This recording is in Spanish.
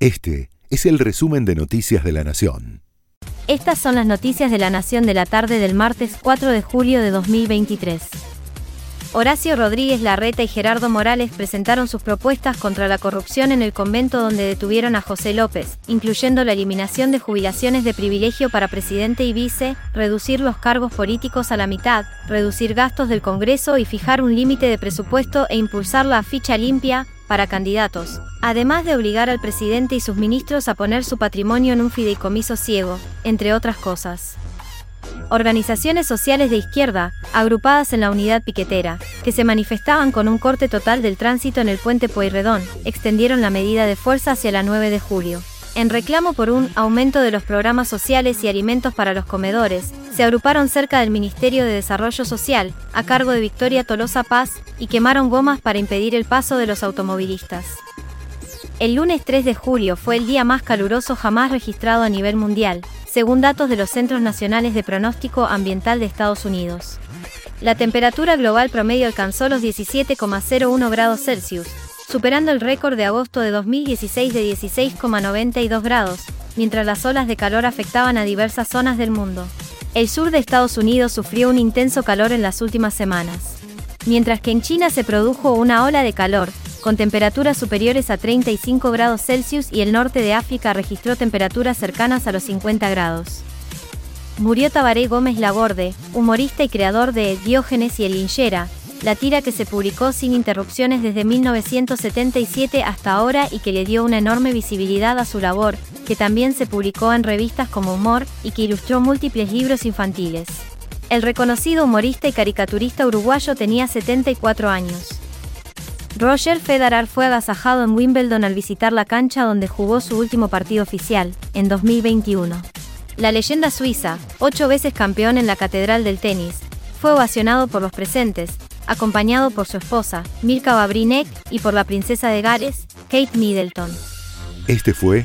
Este es el resumen de Noticias de la Nación. Estas son las noticias de la Nación de la tarde del martes 4 de julio de 2023. Horacio Rodríguez Larreta y Gerardo Morales presentaron sus propuestas contra la corrupción en el convento donde detuvieron a José López, incluyendo la eliminación de jubilaciones de privilegio para presidente y vice, reducir los cargos políticos a la mitad, reducir gastos del Congreso y fijar un límite de presupuesto e impulsar la ficha limpia para candidatos, además de obligar al presidente y sus ministros a poner su patrimonio en un fideicomiso ciego, entre otras cosas organizaciones sociales de izquierda, agrupadas en la unidad piquetera, que se manifestaban con un corte total del tránsito en el puente Pueyrredón, extendieron la medida de fuerza hacia la 9 de julio. En reclamo por un aumento de los programas sociales y alimentos para los comedores, se agruparon cerca del Ministerio de Desarrollo Social, a cargo de Victoria Tolosa Paz, y quemaron gomas para impedir el paso de los automovilistas. El lunes 3 de julio fue el día más caluroso jamás registrado a nivel mundial, según datos de los Centros Nacionales de Pronóstico Ambiental de Estados Unidos. La temperatura global promedio alcanzó los 17,01 grados Celsius, superando el récord de agosto de 2016 de 16,92 grados, mientras las olas de calor afectaban a diversas zonas del mundo. El sur de Estados Unidos sufrió un intenso calor en las últimas semanas. Mientras que en China se produjo una ola de calor, con temperaturas superiores a 35 grados Celsius y el norte de África registró temperaturas cercanas a los 50 grados. Murió Tabaré Gómez Laborde, humorista y creador de Diógenes y el Linchera, la tira que se publicó sin interrupciones desde 1977 hasta ahora y que le dio una enorme visibilidad a su labor, que también se publicó en revistas como Humor y que ilustró múltiples libros infantiles. El reconocido humorista y caricaturista uruguayo tenía 74 años. Roger Federer fue agasajado en Wimbledon al visitar la cancha donde jugó su último partido oficial, en 2021. La leyenda suiza, ocho veces campeón en la Catedral del Tenis, fue ovacionado por los presentes, acompañado por su esposa, Milka Babrinek, y por la princesa de Gales, Kate Middleton. Este fue